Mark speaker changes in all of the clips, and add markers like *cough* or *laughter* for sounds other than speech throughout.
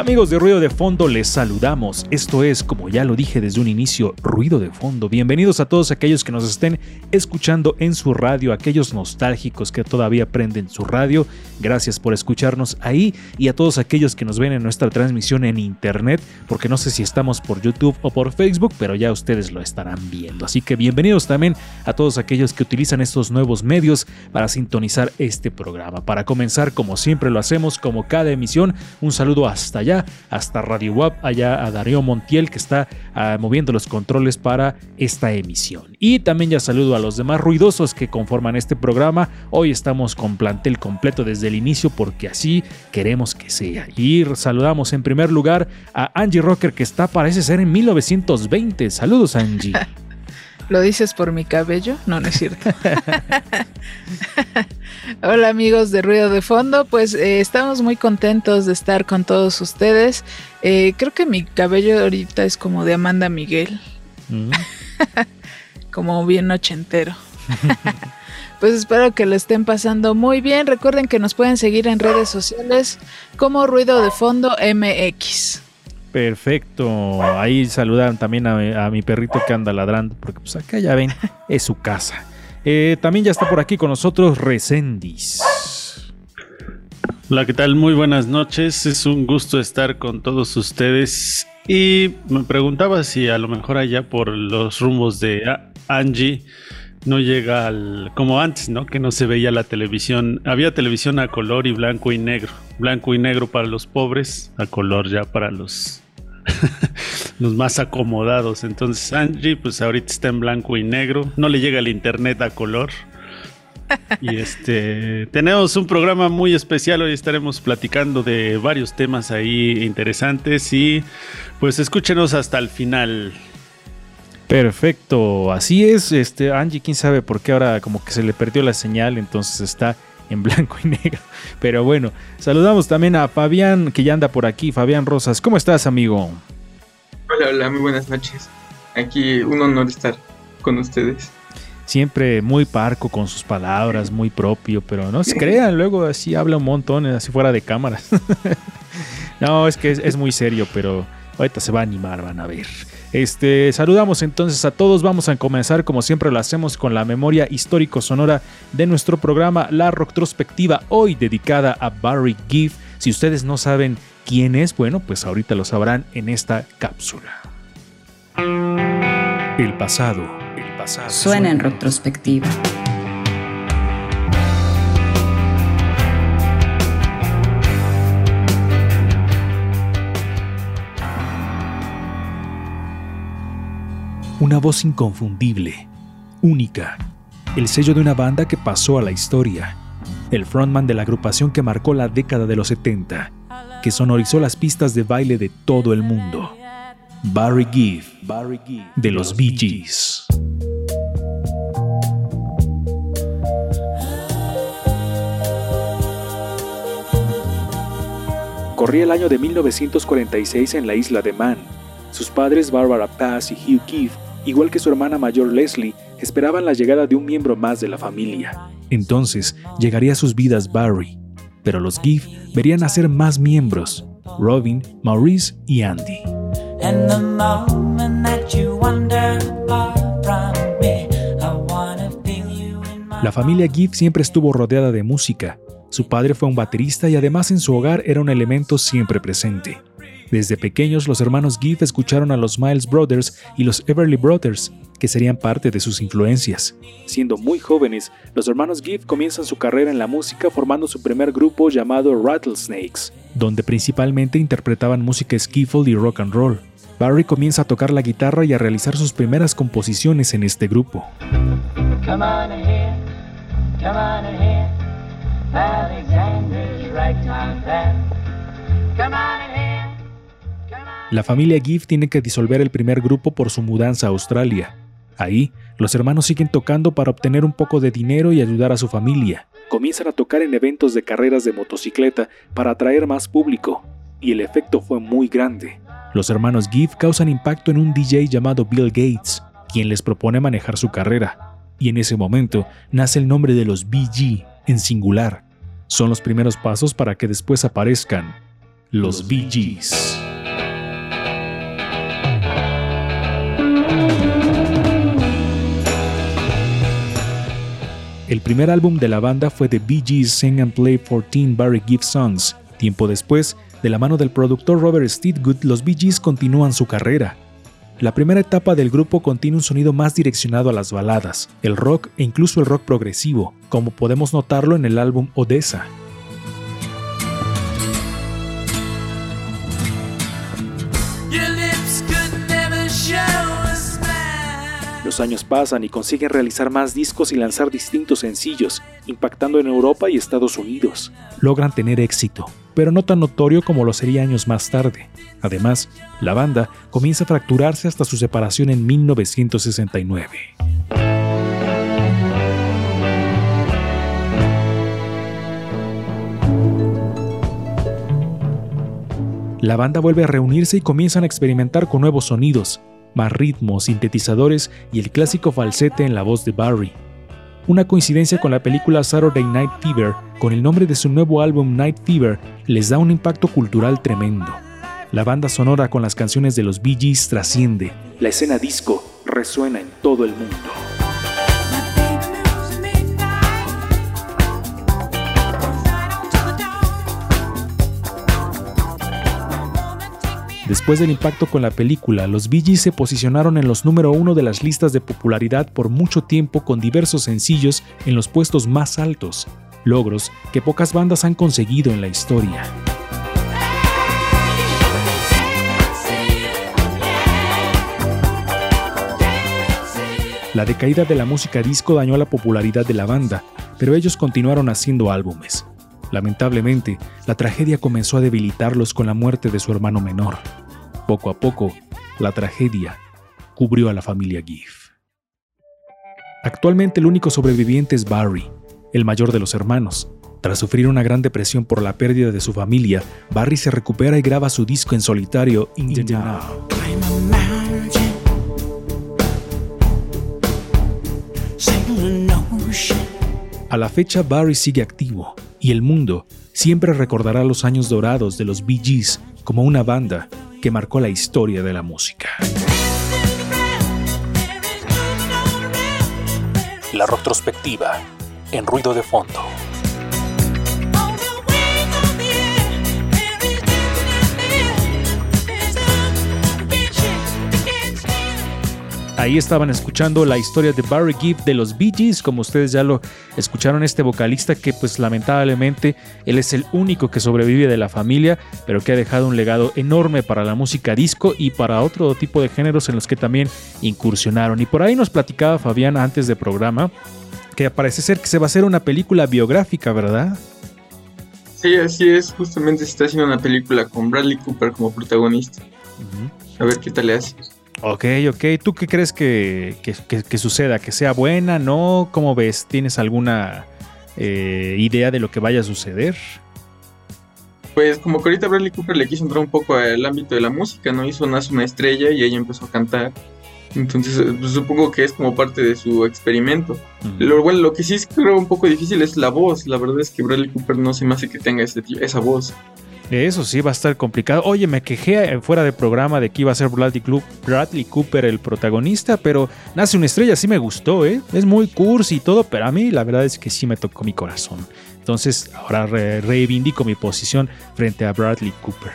Speaker 1: Amigos de Ruido de Fondo, les saludamos. Esto es, como ya lo dije desde un inicio, Ruido de Fondo. Bienvenidos a todos aquellos que nos estén escuchando en su radio, aquellos nostálgicos que todavía prenden su radio. Gracias por escucharnos ahí y a todos aquellos que nos ven en nuestra transmisión en internet, porque no sé si estamos por YouTube o por Facebook, pero ya ustedes lo estarán viendo. Así que bienvenidos también a todos aquellos que utilizan estos nuevos medios para sintonizar este programa. Para comenzar, como siempre lo hacemos, como cada emisión, un saludo hasta allá, hasta Radio WAP, allá a Darío Montiel que está ah, moviendo los controles para esta emisión. Y también ya saludo a los demás ruidosos que conforman este programa. Hoy estamos con plantel completo desde el inicio porque así queremos que sea. Y saludamos en primer lugar a Angie Rocker que está parece ser en 1920. Saludos Angie. *laughs*
Speaker 2: ¿Lo dices por mi cabello? No, no es cierto. *laughs* Hola amigos de Ruido de Fondo, pues eh, estamos muy contentos de estar con todos ustedes. Eh, creo que mi cabello ahorita es como de Amanda Miguel,
Speaker 1: Mm. *laughs*
Speaker 2: como bien ochentero. *laughs* pues espero que lo estén pasando muy bien. Recuerden que nos pueden seguir en redes sociales como Ruido de Fondo MX.
Speaker 1: Perfecto. Ahí saludan también a, a mi perrito que anda ladrando, porque pues acá ya ven, *laughs* es su casa. Eh, también ya está por aquí con nosotros Recendis.
Speaker 3: Hola, ¿qué tal? Muy buenas noches. Es un gusto estar con todos ustedes. Y me preguntaba si a lo mejor allá por los rumbos de Angie no llega al como antes, ¿no? Que no se veía la televisión. Había televisión a color y blanco y negro. Blanco y negro para los pobres, a color ya para los *laughs* los más acomodados. Entonces Angie pues ahorita está en blanco y negro. No le llega el internet a color. Y este tenemos un programa muy especial. Hoy estaremos platicando de varios temas ahí interesantes. Y pues escúchenos hasta el final.
Speaker 1: Perfecto, así es. Este Angie, quién sabe por qué ahora como que se le perdió la señal, entonces está en *laughs* blanco y negro. Pero bueno, saludamos también a Fabián que ya anda por aquí. Fabián Rosas, ¿cómo estás, amigo?
Speaker 4: Hola, hola, muy buenas noches. Aquí un honor estar con ustedes.
Speaker 1: Siempre muy parco con sus palabras, muy propio, pero no se crean, luego así habla un montón, así fuera de cámaras. *laughs* no, es que es, es muy serio, pero ahorita se va a animar, van a ver. Este, saludamos entonces a todos. Vamos a comenzar como siempre lo hacemos con la memoria histórico sonora de nuestro programa La Retrospectiva, hoy dedicada a Barry Gibb. Si ustedes no saben quién es, bueno, pues ahorita lo sabrán en esta cápsula. El pasado, el pasado.
Speaker 5: Suena en retrospectiva.
Speaker 1: Una voz inconfundible, única, el sello de una banda que pasó a la historia, el frontman de la agrupación que marcó la década de los 70, que sonorizó las pistas de baile de todo el mundo. Barry Gibb, de los Bee Gees. Corría el año de 1946 en la isla de Man. Sus padres Barbara Paz y Hugh Keefe, igual que su hermana mayor Leslie, esperaban la llegada de un miembro más de la familia. Entonces llegaría a sus vidas Barry, pero los Giff verían nacer más miembros, Robin, Maurice y Andy. La familia Giff siempre estuvo rodeada de música. Su padre fue un baterista y además en su hogar era un elemento siempre presente. Desde pequeños los hermanos Gibb escucharon a los Miles Brothers y los Everly Brothers, que serían parte de sus influencias. Siendo muy jóvenes, los hermanos Gibb comienzan su carrera en la música formando su primer grupo llamado Rattlesnakes, donde principalmente interpretaban música skiffle y rock and roll. Barry comienza a tocar la guitarra y a realizar sus primeras composiciones en este grupo.
Speaker 6: Come on
Speaker 1: La familia Gibb tiene que disolver el primer grupo por su mudanza a Australia. Ahí, los hermanos siguen tocando para obtener un poco de dinero y ayudar a su familia. Comienzan a tocar en eventos de carreras de motocicleta para atraer más público, y el efecto fue muy grande. Los hermanos Gibb causan impacto en un DJ llamado Bill Gates, quien les propone manejar su carrera. Y en ese momento nace el nombre de los BG, en singular. Son los primeros pasos para que después aparezcan los BGs. El primer álbum de la banda fue The Bee Gees Sing and Play 14 Barry Gibb Songs. Tiempo después, de la mano del productor Robert Steedgood, los Bee Gees continúan su carrera. La primera etapa del grupo contiene un sonido más direccionado a las baladas, el rock e incluso el rock progresivo, como podemos notarlo en el álbum Odessa. Los años pasan y consiguen realizar más discos y lanzar distintos sencillos, impactando en Europa y Estados Unidos. Logran tener éxito, pero no tan notorio como lo sería años más tarde. Además, la banda comienza a fracturarse hasta su separación en 1969. La banda vuelve a reunirse y comienzan a experimentar con nuevos sonidos, más ritmos, sintetizadores y el clásico falsete en la voz de Barry. Una coincidencia con la película Saturday Night Fever, con el nombre de su nuevo álbum Night Fever, les da un impacto cultural tremendo. La banda sonora con las canciones de los Bee Gees trasciende. La escena disco resuena en todo el mundo. Después del impacto con la película, los Bee Gees se posicionaron en los número uno de las listas de popularidad por mucho tiempo con diversos sencillos en los puestos más altos, logros que pocas bandas han conseguido en la historia. La decaída de la música disco dañó la popularidad de la banda, pero ellos continuaron haciendo álbumes. Lamentablemente, la tragedia comenzó a debilitarlos con la muerte de su hermano menor. Poco a poco, la tragedia cubrió a la familia Giff. Actualmente el único sobreviviente es Barry, el mayor de los hermanos. Tras sufrir una gran depresión por la pérdida de su familia, Barry se recupera y graba su disco en solitario In the Now.
Speaker 6: A
Speaker 1: la fecha, Barry sigue activo y el mundo siempre recordará los años dorados de los Bee Gees como una banda que marcó la historia de la música. La retrospectiva en ruido de fondo. Ahí estaban escuchando la historia de Barry Gibb de los Bee Gees, como ustedes ya lo escucharon, este vocalista que pues lamentablemente él es el único que sobrevive de la familia, pero que ha dejado un legado enorme para la música disco y para otro tipo de géneros en los que también incursionaron. Y por ahí nos platicaba Fabián antes de programa que parece ser que se va a hacer una película biográfica, ¿verdad?
Speaker 4: Sí, así es. Justamente se está haciendo una película con Bradley Cooper como protagonista. A ver qué tal le hace.
Speaker 1: Ok, ok. ¿Tú qué crees que, que- que- que suceda? ¿Que sea buena? ¿No? ¿Cómo ves? ¿Tienes alguna eh, idea de lo que vaya a suceder?
Speaker 4: Pues como que ahorita Bradley Cooper le quiso entrar un poco al ámbito de la música, ¿no? Hizo Nace una estrella y ella empezó a cantar. Entonces eh, pues, supongo que es como parte de su experimento. Lo, bueno, lo que sí es creo un poco difícil es la voz. La verdad es que Bradley Cooper no se me hace que tenga ese esa voz.
Speaker 1: Eso sí va a estar complicado. Oye, me quejé eh, fuera de programa de que iba a ser Bradley, Bradley Cooper el protagonista, pero Nace una estrella sí me gustó, ¿eh? Es muy cursi y todo, pero a mí la verdad es que sí me tocó mi corazón. Entonces ahora reivindico mi posición frente a Bradley Cooper.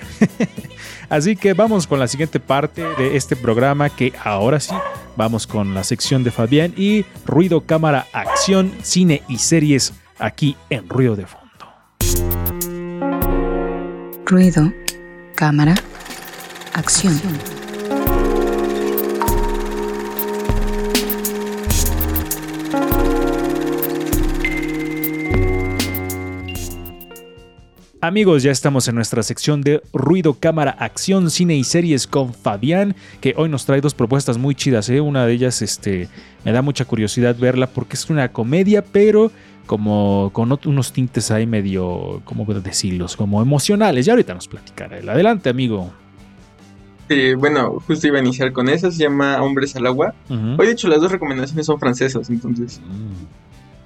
Speaker 1: *laughs* Así que vamos con la siguiente parte de este programa que ahora sí vamos con la sección de Fabián y ruido, cámara, acción, cine y series aquí en Ruido de Fondo.
Speaker 5: Ruido, cámara, acción.
Speaker 1: Amigos, ya estamos en nuestra sección de ruido, cámara, acción, cine y series con Fabián, que hoy nos trae dos propuestas muy chidas. ¿eh? Una de ellas este, me da mucha curiosidad verla porque es una comedia, pero como con unos tintes ahí medio, ¿cómo puedo decirlos? Como emocionales. Ya ahorita nos platicará. Adelante, amigo.
Speaker 4: bueno, justo iba a iniciar con esa, se llama Hombres al Agua. Hoy, de hecho, las dos recomendaciones son francesas, entonces... Mm.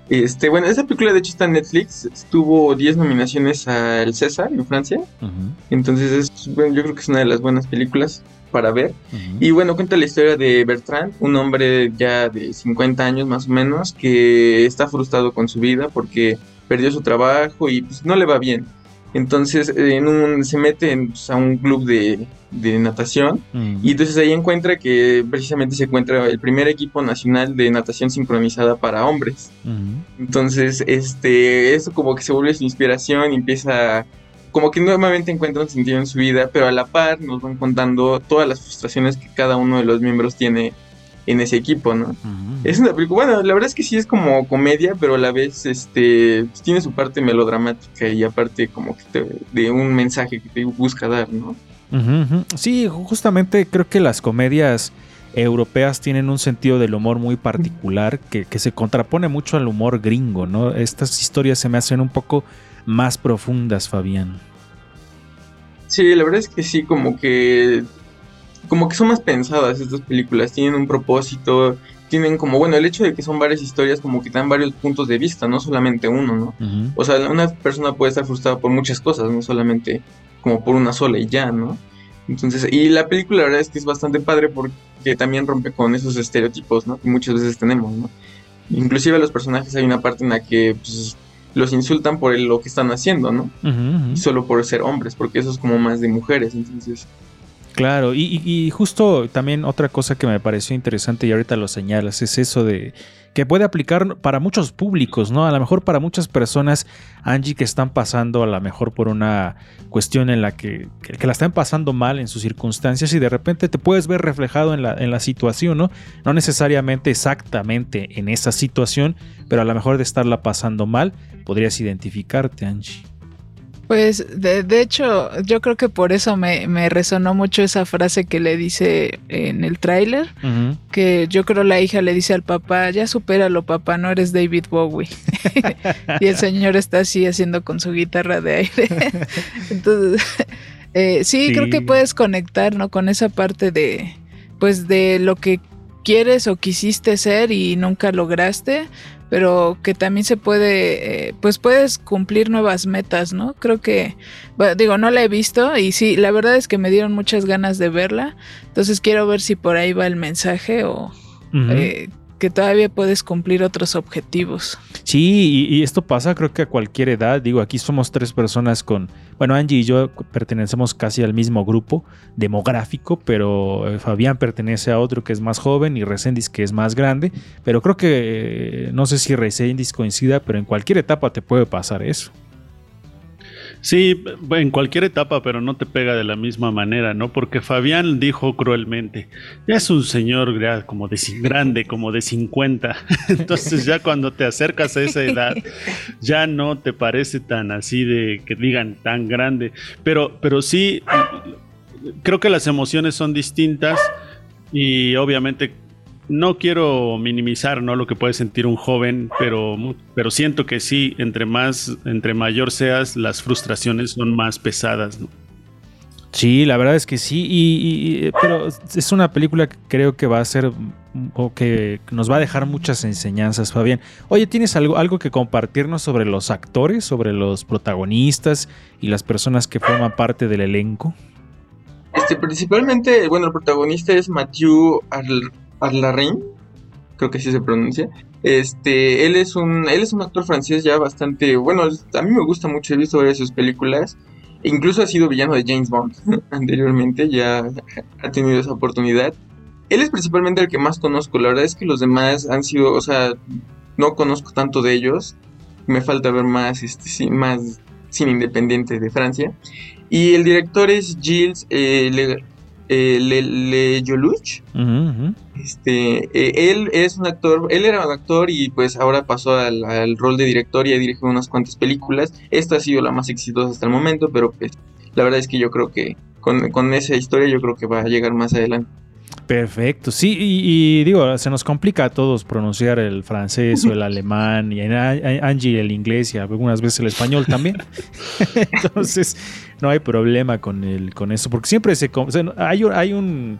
Speaker 4: Este, bueno, esa película de hecho está en Netflix, tuvo 10 nominaciones al César en Francia, entonces es, bueno, yo creo que es una de las buenas películas para ver. Y bueno, cuenta la historia de Bertrand, un hombre ya de 50 años más o menos, que está frustrado con su vida porque perdió su trabajo y pues no le va bien. Entonces en un, se mete pues, a un club de, natación y entonces ahí encuentra que precisamente se encuentra el primer equipo nacional de natación sincronizada para hombres. Entonces este eso como que se vuelve su inspiración y empieza como que nuevamente encuentra un sentido en su vida, pero a la par nos van contando todas las frustraciones que cada uno de los miembros tiene en ese equipo, ¿no? Es una película, bueno, la verdad es que sí es como comedia, pero a la vez este pues, tiene su parte melodramática y aparte como que de un mensaje que te busca dar, ¿no?
Speaker 1: Sí, justamente creo que las comedias europeas tienen un sentido del humor muy particular que, que, se contrapone mucho al humor gringo, ¿no? Estas historias se me hacen un poco más profundas, Fabián.
Speaker 4: Sí, la verdad es que sí, como que como que son más pensadas estas películas, tienen un propósito, tienen como, bueno, el hecho de que son varias historias como que dan varios puntos de vista, no solamente uno, ¿no? O sea, una persona puede estar frustrada por muchas cosas, no solamente como por una sola y ya, ¿no? Entonces, y la película la verdad es que es bastante padre porque también rompe con esos estereotipos, ¿no? Que muchas veces tenemos, ¿no? Inclusive a los personajes hay una parte en la que pues, los insultan por lo que están haciendo, ¿no? solo por ser hombres, porque eso es como más de mujeres, entonces
Speaker 1: Claro, y, justo también otra cosa que me pareció interesante y ahorita lo señalas es eso de que puede aplicar para muchos públicos, ¿no? A lo mejor para muchas personas, Angie, que están pasando a lo mejor por una cuestión en la que, que, la están pasando mal en sus circunstancias y de repente te puedes ver reflejado en la, en la situación, ¿no? No necesariamente exactamente en esa situación, pero a lo mejor de estarla pasando mal, podrías identificarte, Angie.
Speaker 2: Pues de, de, hecho, yo creo que por eso me, me, resonó mucho esa frase que le dice en el tráiler, que yo creo la hija le dice al papá, ya supéralo papá, no eres David Bowie. *laughs* y el señor está así haciendo con su guitarra de aire. *laughs* Entonces, *laughs* eh, sí, creo que puedes conectar, ¿no? Con esa parte de, pues de lo que quieres o quisiste ser y nunca lograste, pero que también se puede, eh, pues puedes cumplir nuevas metas, ¿no? Creo que, bueno, digo, no la he visto y sí, la verdad es que me dieron muchas ganas de verla, entonces quiero ver si por ahí va el mensaje o que todavía puedes cumplir otros objetivos.
Speaker 1: Sí, y, esto pasa creo que a cualquier edad. Digo, aquí somos tres personas con, bueno, Angie y yo pertenecemos casi al mismo grupo demográfico, pero eh, Fabián pertenece a otro que es más joven y Resendis que es más grande. Pero creo que, eh, no sé si Resendis coincida, pero en cualquier etapa te puede pasar eso.
Speaker 3: Sí, en cualquier etapa, pero no te pega de la misma manera, ¿no? Porque Fabián dijo cruelmente, ya es un señor como de grande, como de 50. *laughs* Entonces ya cuando te acercas a esa edad, ya no te parece tan así de que digan tan grande. Pero, pero sí, creo que las emociones son distintas y obviamente no quiero minimizar ¿no? lo que puede sentir un joven, pero, pero siento que sí, entre más, entre mayor seas, las frustraciones son más pesadas.
Speaker 1: Sí, la verdad es que sí, y, y- pero es una película que creo que va a ser o que nos va a dejar muchas enseñanzas, Fabián. Oye, ¿tienes algo, algo que compartirnos sobre los actores, sobre los protagonistas y las personas que forman parte del elenco?
Speaker 4: Este, principalmente, bueno, el protagonista es Mathieu Arl- Arlarrain, creo que así se pronuncia. Este, él es un, él es un actor francés ya bastante, bueno, a mí me gusta mucho, he visto varias de sus películas. Incluso ha sido villano de James Bond *laughs* anteriormente, ya ha tenido esa oportunidad. Él es principalmente el que más conozco, la verdad es que los demás han sido, o sea, no conozco tanto de ellos. Me falta ver más, este, sí, más cine independiente de Francia. Y el director es Gilles eh, Le, eh, Le- Le Joluch.
Speaker 1: Ujú, ujú.
Speaker 4: Este, eh, él es un actor, él era un actor y pues ahora pasó al, al rol de director y ha dirigido unas cuantas películas. Esta ha sido la más exitosa hasta el momento, pero pues la verdad es que yo creo que con, con esa historia yo creo que va a llegar más adelante.
Speaker 1: Perfecto, sí, y, y digo, se nos complica a todos pronunciar el francés o el alemán, y a- Angie el inglés y algunas veces el español también. *laughs* *laughs* Entonces, no hay problema con, el, con eso, porque siempre se, hay, hay un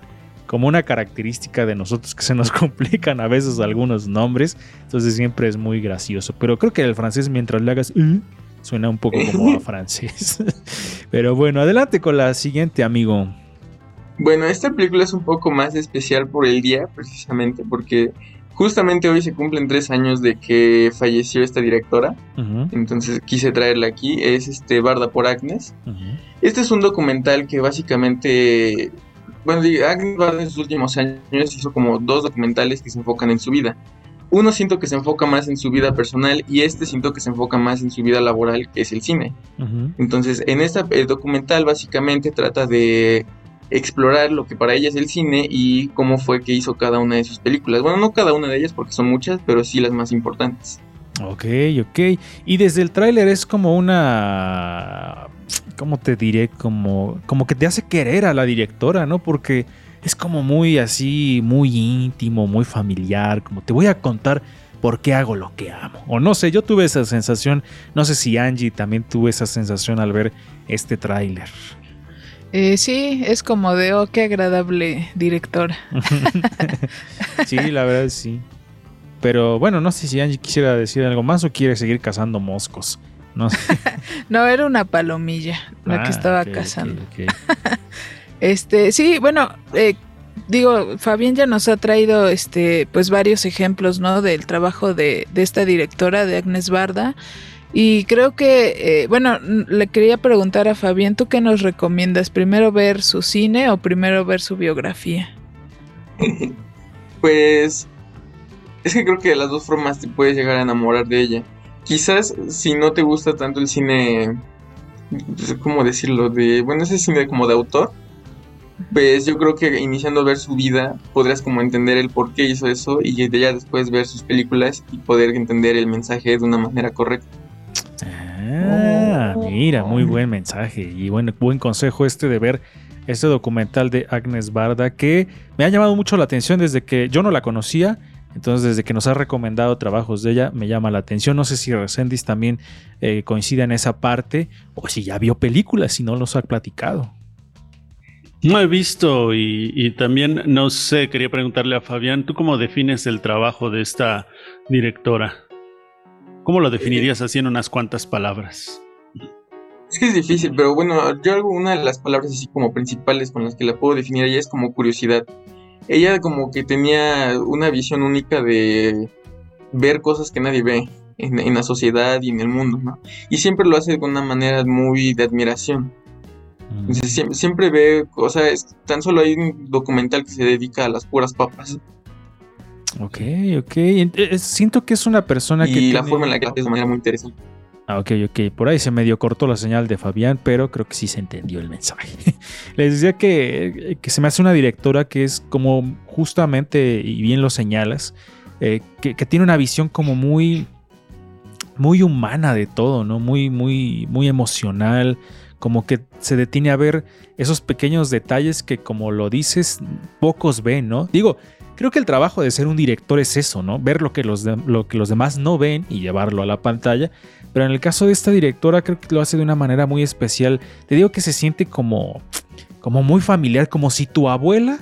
Speaker 1: como una característica de nosotros que se nos *laughs* complican a veces algunos nombres, entonces siempre es muy gracioso. Pero creo que el francés, mientras le hagas, "Uh", suena un poco como a *laughs* francés. *laughs* Pero bueno, adelante con la siguiente, amigo.
Speaker 4: Bueno, esta película es un poco más especial por el día, precisamente, porque justamente hoy se cumplen tres años de que falleció esta directora. Entonces quise traerla aquí. Es este Barda por Agnes. Este es un documental que básicamente. Bueno, Barda en sus últimos años hizo como dos documentales que se enfocan en su vida. Uno siento que se enfoca más en su vida personal y este siento que se enfoca más en su vida laboral, que es el cine. Entonces, en esta el documental básicamente trata de explorar lo que para ella es el cine y cómo fue que hizo cada una de sus películas. Bueno, no cada una de ellas porque son muchas, pero sí las más importantes.
Speaker 1: Ok, ok. Y desde el tráiler es como una... ¿Cómo te diré? Como, como que te hace querer a la directora, ¿no? Porque es como muy así, muy íntimo, muy familiar, como te voy a contar por qué hago lo que amo. O no sé, yo tuve esa sensación, no sé si Angie también tuvo esa sensación al ver este tráiler.
Speaker 2: Eh, sí, es como de, oh, qué agradable directora. *laughs*
Speaker 1: sí, la verdad sí. Pero bueno, no sé si Angie quisiera decir algo más o quiere seguir cazando moscos. No sé. *laughs*
Speaker 2: No, era una palomilla la
Speaker 1: Ah,
Speaker 2: que estaba
Speaker 1: ok, ok,
Speaker 2: cazando. *laughs* Este, sí, bueno, eh, digo, Fabián ya nos ha traído este, pues varios ejemplos, ¿no? Del trabajo de, de esta directora, de Agnes Barda. Y creo que, eh, bueno, le quería preguntar a Fabián, ¿tú qué nos recomiendas? ¿Primero ver su cine o primero ver su biografía? *laughs*
Speaker 4: Pues es que creo que de las dos formas te puedes llegar a enamorar de ella. Quizás si no te gusta tanto el cine, pues, ¿cómo decirlo? De, bueno, ese cine como de autor, pues yo creo que iniciando a ver su vida podrías como entender el por qué hizo eso y de ya después ver sus películas y poder entender el mensaje de una manera correcta.
Speaker 1: Ah, mira, muy buen mensaje y buen, buen consejo este de ver este documental de Agnes Barda que me ha llamado mucho la atención desde que yo no la conocía. Entonces, desde que nos ha recomendado trabajos de ella, me llama la atención. No sé si Resendiz también eh, coincide en esa parte o si ya vio películas, si no los ha platicado.
Speaker 3: No he visto y, y también no sé, quería preguntarle a Fabián, ¿tú cómo defines el trabajo de esta directora? ¿Cómo lo definirías así en unas cuantas palabras?
Speaker 4: Es que es difícil, pero bueno, yo algo, una de las palabras así como principales con las que la puedo definir ella es como curiosidad. Ella como que tenía una visión única de ver cosas que nadie ve en, en la sociedad y en el mundo, ¿no? Y siempre lo hace de una manera muy de admiración. Entonces, siempre, siempre ve cosas, tan solo hay un documental que se dedica a las puras papas
Speaker 1: Ok, ok. Eh, Siento que es una persona que.
Speaker 4: y la
Speaker 1: tiene-
Speaker 4: forma en la que hace es de manera muy interesante.
Speaker 1: Ah, ok, ok. Por ahí se medio cortó la señal de Fabián, pero creo que sí se entendió el mensaje. *laughs* Les decía que, que se me hace una directora que es como justamente, y bien lo señalas, eh, que, que tiene una visión como muy, muy humana de todo, ¿no? Muy, muy, muy emocional. Como que se detiene a ver esos pequeños detalles que, como lo dices, pocos ven, ¿no? Digo, creo que el trabajo de ser un director es eso, ¿no? Ver lo que los, lo que los demás no ven y llevarlo a la pantalla. Pero en el caso de esta directora creo que lo hace de una manera muy especial. Te digo que se siente como como muy familiar, como si tu abuela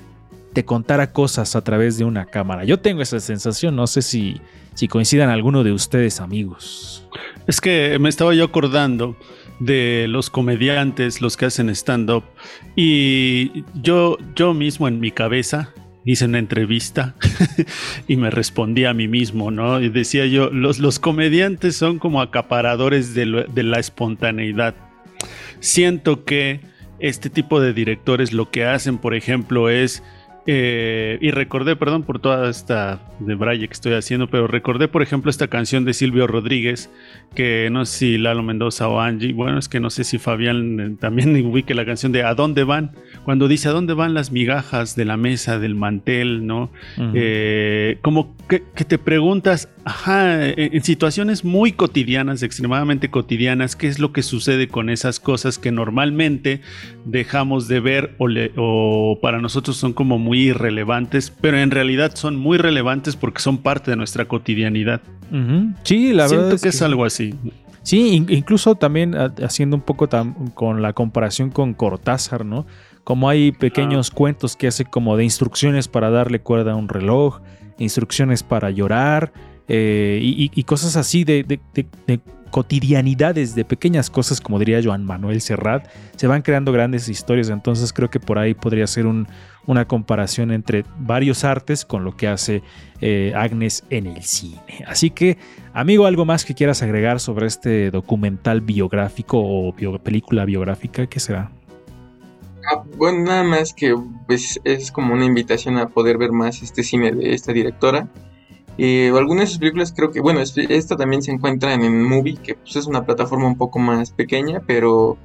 Speaker 1: te contara cosas a través de una cámara. Yo tengo esa sensación, no sé si, si coincidan alguno de ustedes amigos.
Speaker 3: Es que me estaba yo acordando de los comediantes, los que hacen stand-up, y yo, yo mismo en mi cabeza hice una entrevista *laughs* y me respondí a mí mismo, ¿no? Y decía yo, los, los comediantes son como acaparadores de, la espontaneidad. Siento que este tipo de directores lo que hacen, por ejemplo, es... eh, y recordé, perdón por toda esta de Braille que estoy haciendo, pero recordé, por ejemplo, esta canción de Silvio Rodríguez, que no sé si Lalo Mendoza o Angie, bueno, es que no sé si Fabián eh, también *laughs* ubique la canción de ¿A dónde van? Cuando dice ¿A dónde van las migajas de la mesa, del mantel, ¿no? Eh, como que, que te preguntas, ajá, en en situaciones muy cotidianas, extremadamente cotidianas, ¿qué es lo que sucede con esas cosas que normalmente dejamos de ver o, le- o para nosotros son como muy irrelevantes, pero en realidad son muy relevantes porque son parte de nuestra cotidianidad?
Speaker 1: Sí, la
Speaker 3: Siento
Speaker 1: verdad es
Speaker 3: que es algo así.
Speaker 1: Sí, in- incluso también ah, haciendo un poco con la comparación con Cortázar, ¿no? Como hay pequeños cuentos que hace como de instrucciones para darle cuerda a un reloj, instrucciones para llorar eh, y, cosas así de, de- de- de cotidianidades, de pequeñas cosas, como diría Joan Manuel Serrat, se van creando grandes historias. Entonces creo que por ahí podría ser un- una comparación entre varios artes con lo que hace eh, Agnes en el cine. Así que Amigo, ¿algo más que quieras agregar sobre este documental biográfico o bio- película biográfica? ¿Qué será?
Speaker 4: Ah, bueno, nada más que pues es como una invitación a poder ver más este cine de esta directora. Eh, algunas de sus películas creo que, bueno, es- esta también se encuentra en Movie, que pues, es una plataforma un poco más pequeña, pero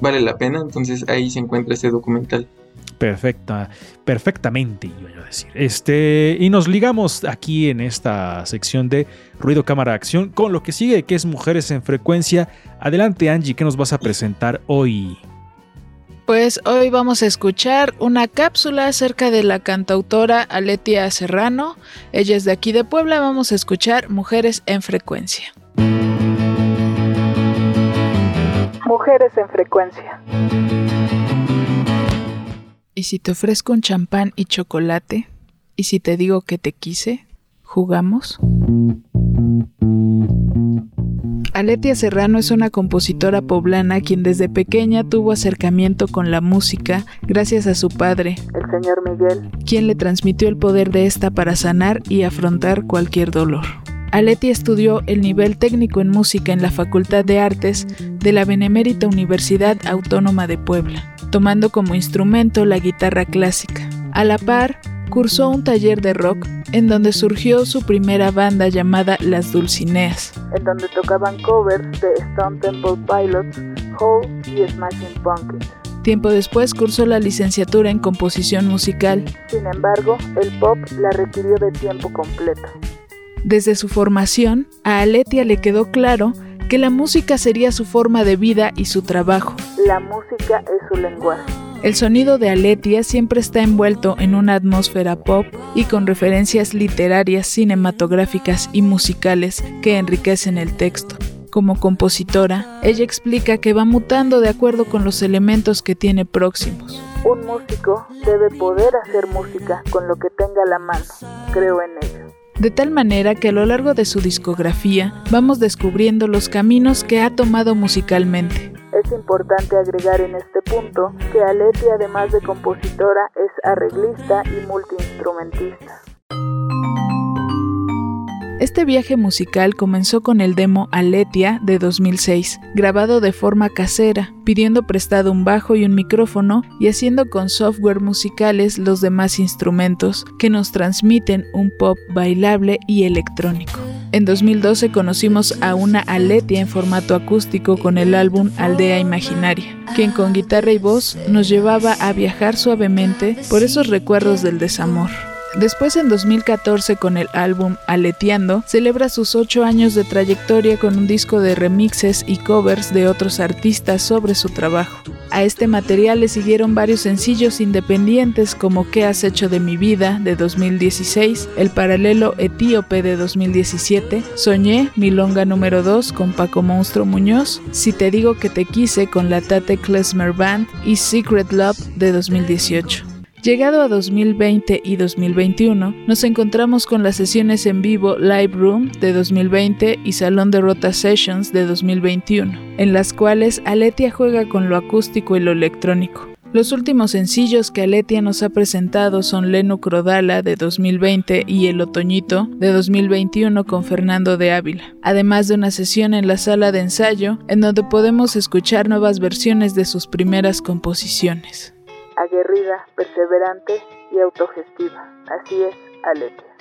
Speaker 4: vale la pena, entonces ahí se encuentra este documental.
Speaker 1: Perfecta, perfectamente, iba a decir. Este, y nos ligamos aquí en esta sección de Ruido Cámara Acción con lo que sigue, que es Mujeres en Frecuencia. Adelante, Angie, ¿qué nos vas a presentar hoy?
Speaker 2: Pues hoy vamos a escuchar una cápsula acerca de la cantautora Aletia Serrano. Ella es de aquí de Puebla. Vamos a escuchar Mujeres en Frecuencia. Mujeres en Frecuencia. ¿Y si te ofrezco un champán y chocolate? ¿Y si te digo que te quise? ¿Jugamos? Aletia Serrano es una compositora poblana quien desde pequeña tuvo acercamiento con la música gracias a su padre, el señor Miguel, quien le transmitió el poder de esta para sanar y afrontar cualquier dolor. Aletia estudió el nivel técnico en música en la Facultad de Artes de la Benemérita Universidad Autónoma de Puebla, tomando como instrumento la guitarra clásica. A la par, cursó un taller de rock en donde surgió su primera banda llamada Las Dulcineas, en donde tocaban covers de Stone Temple Pilots, Hole y Smashing Pumpkins. Tiempo después cursó la licenciatura en composición musical. Sin embargo, el pop la requirió de tiempo completo. Desde su formación, a Aletia le quedó claro que la música sería su forma de vida y su trabajo. La música es su lenguaje. El sonido de Aletia siempre está envuelto en una atmósfera pop y con referencias literarias, cinematográficas y musicales que enriquecen el texto. Como compositora, ella explica que va mutando de acuerdo con los elementos que tiene próximos. Un músico debe poder hacer música con lo que tenga la mano. Creo en ello. De tal manera que a lo largo de su discografía vamos descubriendo los caminos que ha tomado musicalmente. Es importante agregar en este punto que Aleti además de compositora es arreglista y multiinstrumentista. Este viaje musical comenzó con el demo Aletia de 2006, grabado de forma casera, pidiendo prestado un bajo y un micrófono y haciendo con software musicales los demás instrumentos que nos transmiten un pop bailable y electrónico. En 2012 conocimos a una Aletia en formato acústico con el álbum Aldea Imaginaria, quien con guitarra y voz nos llevaba a viajar suavemente por esos recuerdos del desamor. Después en 2014 con el álbum Aleteando, celebra sus 8 años de trayectoria con un disco de remixes y covers de otros artistas sobre su trabajo. A este material le siguieron varios sencillos independientes como ¿Qué has hecho de mi vida? de 2016, El Paralelo Etíope de 2017, Soñé, Milonga número 2 con Paco Monstruo Muñoz, Si te digo que te quise con la Tate Klesmer Band y Secret Love de 2018. Llegado a 2020 y 2021, nos encontramos con las sesiones en vivo Live Room de 2020 y Salón de Rota Sessions de 2021, en las cuales Aletia juega con lo acústico y lo electrónico. Los últimos sencillos que Aletia nos ha presentado son Lenu Crodala de 2020 y El Otoñito de 2021 con Fernando de Ávila, además de una sesión en la sala de ensayo en donde podemos escuchar nuevas versiones de sus primeras composiciones aguerrida, perseverante y autogestiva. Así es, Aletia.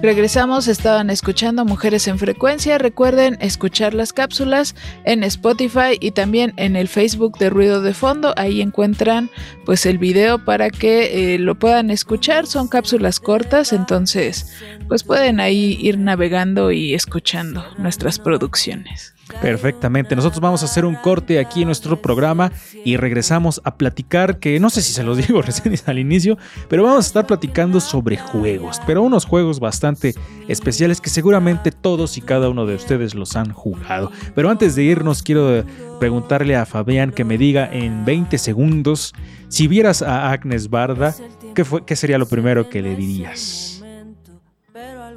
Speaker 2: Regresamos, estaban escuchando Mujeres en Frecuencia. Recuerden escuchar las cápsulas en Spotify y también en el Facebook de Ruido de Fondo. Ahí encuentran pues el video para que eh, lo puedan escuchar. Son cápsulas cortas, entonces pues pueden ahí ir navegando y escuchando nuestras producciones.
Speaker 1: Perfectamente. Nosotros vamos a hacer un corte aquí en nuestro programa y regresamos a platicar, que no sé si se los *laughs* digo recién al inicio, pero vamos a estar platicando sobre juegos, pero unos juegos bastante especiales que seguramente todos y cada uno de ustedes los han jugado. Pero antes de irnos, quiero preguntarle a Fabián que me diga en 20 segundos, si vieras a Agnes Barda, ¿qué, fue, qué sería lo primero que le dirías?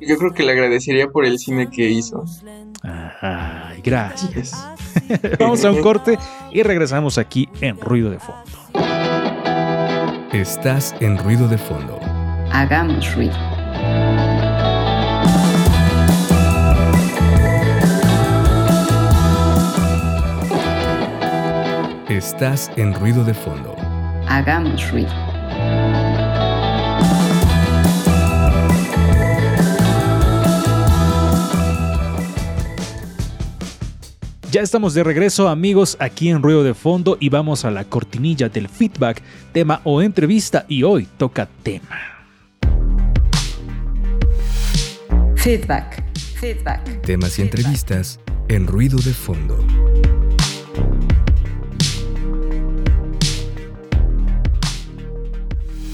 Speaker 4: Yo creo que le agradecería por el cine que hizo.
Speaker 1: Ay, gracias. *laughs* Vamos a un corte y regresamos aquí en Ruido de Fondo.
Speaker 7: Estás en Ruido de Fondo.
Speaker 5: Hagamos ruido.
Speaker 7: Estás en Ruido de Fondo.
Speaker 5: Hagamos ruido.
Speaker 1: Ya estamos de regreso amigos aquí en Ruido de Fondo y vamos a la cortinilla del feedback, tema o entrevista y hoy toca tema.
Speaker 5: Feedback. Feedback.
Speaker 7: Temas y entrevistas en Ruido de Fondo.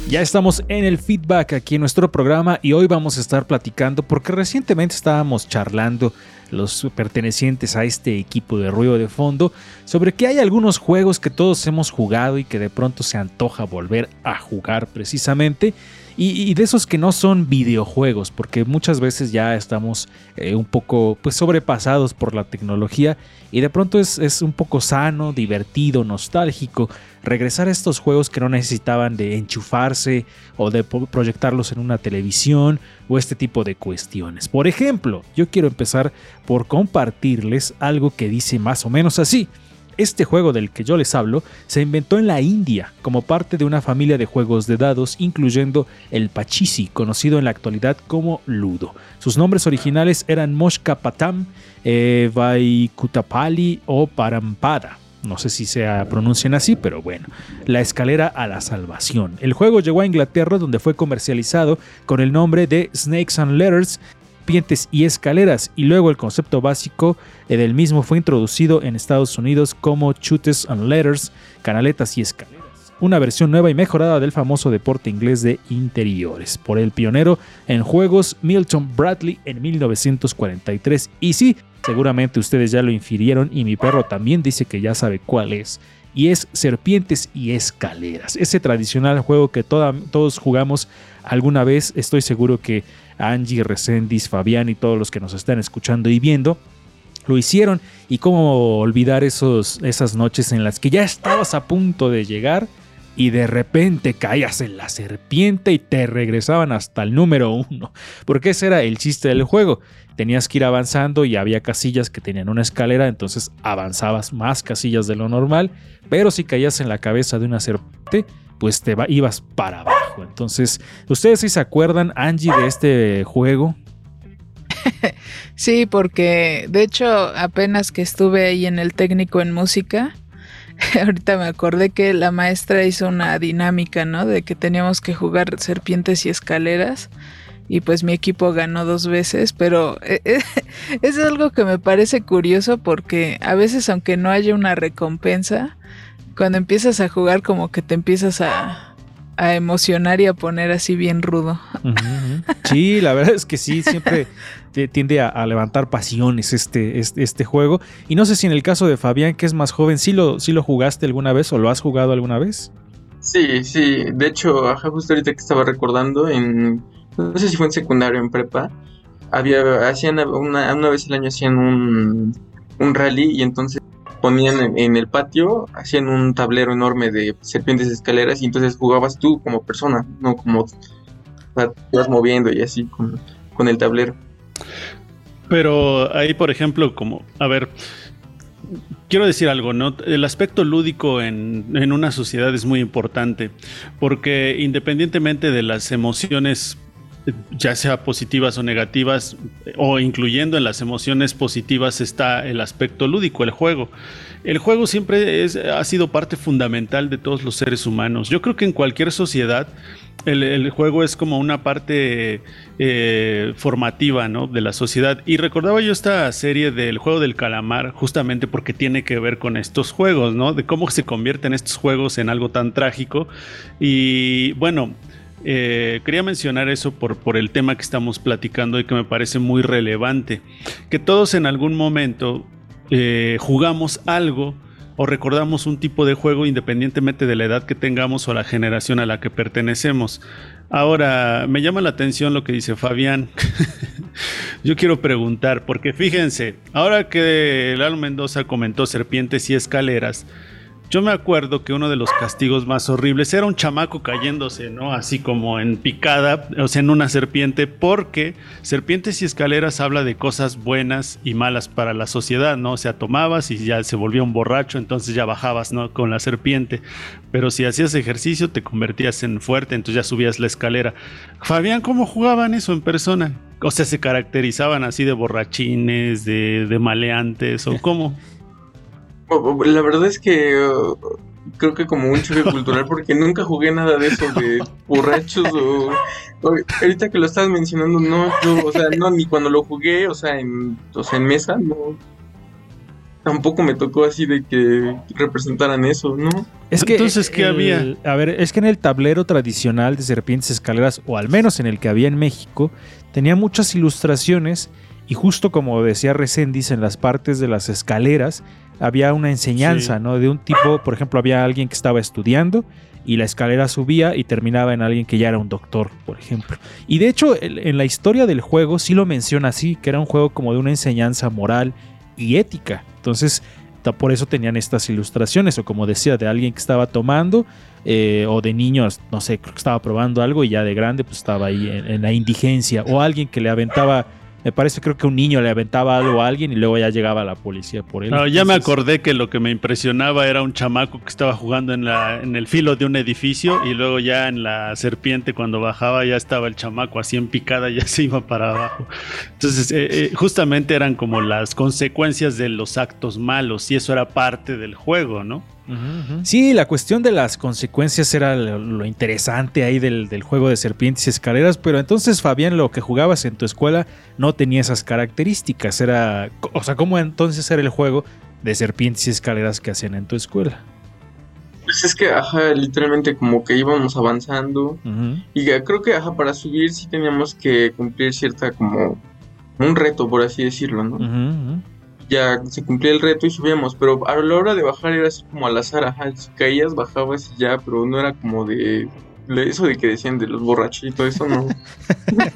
Speaker 1: Ya estamos en el feedback aquí en nuestro programa y hoy vamos a estar platicando porque recientemente estábamos charlando los pertenecientes a este equipo de ruido de fondo sobre que hay algunos juegos que todos hemos jugado y que de pronto se antoja volver a jugar precisamente y, de esos que no son videojuegos, porque muchas veces ya estamos eh, un poco pues, sobrepasados por la tecnología y de pronto es, es, un poco sano, divertido, nostálgico regresar a estos juegos que no necesitaban de enchufarse o de proyectarlos en una televisión o este tipo de cuestiones. Por ejemplo, yo quiero empezar por compartirles algo que dice más o menos así. Este juego del que yo les hablo se inventó en la India como parte de una familia de juegos de dados, incluyendo el Pachisi, conocido en la actualidad como Ludo. Sus nombres originales eran Moshka Patam, eh, Vaikutapali o Parampada. No sé si se pronuncian así, pero bueno. La escalera a la salvación. El juego llegó a Inglaterra donde fue comercializado con el nombre de Snakes and Letters serpientes y escaleras, y luego el concepto básico del mismo fue introducido en Estados Unidos como Chutes and Letters, canaletas y escaleras. Una versión nueva y mejorada del famoso deporte inglés de interiores, por el pionero en juegos Milton Bradley en 1943. Y sí, seguramente ustedes ya lo infirieron y mi perro también dice que ya sabe cuál es y es Serpientes y Escaleras. Ese tradicional juego que todos jugamos alguna vez, estoy seguro que Angie, Resendis, Fabián y todos los que nos están escuchando y viendo, lo hicieron. Y cómo olvidar esos, esas noches en las que ya estabas a punto de llegar y de repente caías en la serpiente y te regresaban hasta el número uno. Porque ese era el chiste del juego. Tenías que ir avanzando y había casillas que tenían una escalera, entonces avanzabas más casillas de lo normal. Pero si caías en la cabeza de una serpiente, pues te ibas para abajo. Entonces, ¿ustedes sí se acuerdan, Angie, de este juego? *laughs*
Speaker 2: Sí, porque de hecho apenas que estuve ahí en el técnico en música, *laughs* ahorita me acordé que la maestra hizo una dinámica, ¿no? De que teníamos que jugar serpientes y escaleras y pues mi equipo ganó dos veces, pero eh, eh, *laughs* es algo que me parece curioso porque a veces aunque no haya una recompensa, cuando empiezas a jugar como que te empiezas a, a emocionar y a poner así bien rudo.
Speaker 1: Sí, la verdad es que sí, siempre tiende a, a levantar pasiones este, este, este juego. Y no sé si en el caso de Fabián, que es más joven, ¿sí lo, sí lo jugaste alguna vez o lo has jugado alguna vez?
Speaker 4: Sí, sí, de hecho, ajá, justo ahorita que estaba recordando, en, no sé si fue en secundario o en prepa, había, hacían una, una vez al año hacían un, un rally y entonces ponían en, el patio, hacían un tablero enorme de serpientes escaleras y entonces jugabas tú como persona, no como, ibas moviendo y así con, con el tablero.
Speaker 3: Pero ahí, por ejemplo, como, a ver, quiero decir algo, ¿no? El aspecto lúdico en, en una sociedad es muy importante, porque independientemente de las emociones, ya sea positivas o negativas, o incluyendo en las emociones positivas está el aspecto lúdico, el juego. El juego siempre es- ha sido parte fundamental de todos los seres humanos. Yo creo que en cualquier sociedad el, juego es como una parte eh, formativa ¿no? de la sociedad. Y recordaba yo esta serie del juego del calamar, justamente porque tiene que ver con estos juegos, ¿no? De cómo se convierten estos juegos en algo tan trágico. Y bueno, eh, quería mencionar eso por, por el tema que estamos platicando y que me parece muy relevante. Que todos en algún momento eh, jugamos algo o recordamos un tipo de juego independientemente de la edad que tengamos o la generación a la que pertenecemos. Ahora, me llama la atención lo que dice Fabián. *laughs* Yo quiero preguntar, porque fíjense, ahora que Lalo Mendoza comentó serpientes y escaleras, yo me acuerdo que uno de los castigos más horribles era un chamaco cayéndose, ¿no? Así como en picada, o sea, en una serpiente, porque serpientes y escaleras habla de cosas buenas y malas para la sociedad, ¿no? O sea, tomabas y ya se volvía un borracho, entonces ya bajabas, ¿no? Con la serpiente. Pero si hacías ejercicio, te convertías en fuerte, entonces ya subías la escalera. Fabián, ¿cómo jugaban eso en persona? O sea, se caracterizaban así de borrachines, de, de maleantes, o *laughs* cómo?
Speaker 4: La verdad es que uh, creo que como un choque cultural *laughs* porque nunca jugué nada de eso de borrachos o, o- ahorita que lo estabas mencionando no yo, o sea no ni cuando lo jugué o sea en o sea en mesa no tampoco me tocó así de que representaran eso no
Speaker 1: Es que
Speaker 3: Entonces, ¿qué
Speaker 1: el-
Speaker 3: había?
Speaker 1: A ver, es que en el tablero tradicional de serpientes escaleras, o al menos en el que había en México, tenía muchas ilustraciones y justo como decía Reséndiz, en las partes de las escaleras había una enseñanza,
Speaker 3: Sí.
Speaker 1: ¿no? De un tipo, por ejemplo, había alguien que estaba estudiando y la escalera subía y terminaba en alguien que ya era un doctor, por ejemplo. Y de hecho, en la historia del juego sí lo menciona así, que era un juego como de una enseñanza moral y ética. Entonces, por eso tenían estas ilustraciones, o como decía, de alguien que estaba tomando, eh, o de niños, no sé, creo que estaba probando algo y ya de grande pues estaba ahí en, en la indigencia, o alguien que le aventaba, me parece creo que un niño le aventaba algo a alguien y luego ya llegaba la policía por él.
Speaker 3: No, ya me acordé que lo que me impresionaba era un chamaco que estaba jugando en, la, en el filo de un edificio y luego ya en la serpiente cuando bajaba ya estaba el chamaco así en picada, ya *laughs* se iba para abajo. Entonces, eh, eh, justamente eran como las consecuencias de los actos malos y eso era parte del juego, ¿no?
Speaker 1: Sí, la cuestión de las consecuencias era lo, lo interesante ahí del, del juego de serpientes y escaleras, pero entonces Fabián, lo que jugabas en tu escuela no tenía esas características, era, o sea, ¿cómo entonces era el juego de serpientes y escaleras que hacían en tu escuela?
Speaker 4: pues es que ajá literalmente como que íbamos avanzando y creo que ajá para subir sí teníamos que cumplir cierta como un reto por así decirlo no
Speaker 1: ujú.
Speaker 4: Ya se cumplía el reto y subíamos, pero a la hora de bajar era así como al azar, ajá, si caías, bajabas y ya, pero no era como de, eso de que decían de los borrachitos, eso no. *laughs*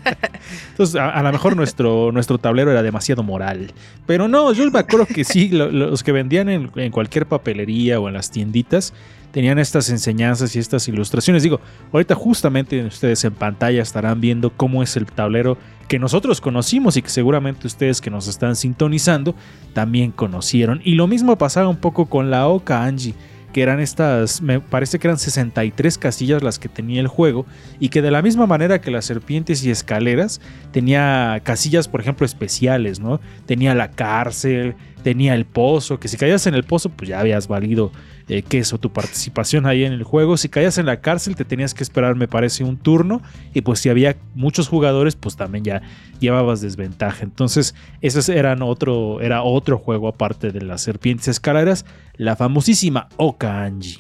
Speaker 1: Entonces, a, lo mejor nuestro, nuestro tablero era demasiado moral. Pero no, yo me acuerdo que sí, lo- los que vendían en, en cualquier papelería o en las tienditas tenían estas enseñanzas y estas ilustraciones. Digo, ahorita justamente ustedes en pantalla estarán viendo cómo es el tablero que nosotros conocimos y que seguramente ustedes que nos están sintonizando también conocieron. Y lo mismo pasaba un poco con la Oca Angie. que eran estas, me parece que eran 63 casillas las que tenía el juego, y que de la misma manera que las serpientes y escaleras, tenía casillas, por ejemplo, especiales, ¿no? Tenía la cárcel, tenía el pozo, que si caías en el pozo, pues ya habías valido eh, queso tu participación ahí en el juego. Si caías en la cárcel, te tenías que esperar, me parece, un turno. Y pues si había muchos jugadores, pues también ya llevabas desventaja. Entonces, ese eran otro, era otro juego aparte de las serpientes escaleras, la famosísima Oka Anji.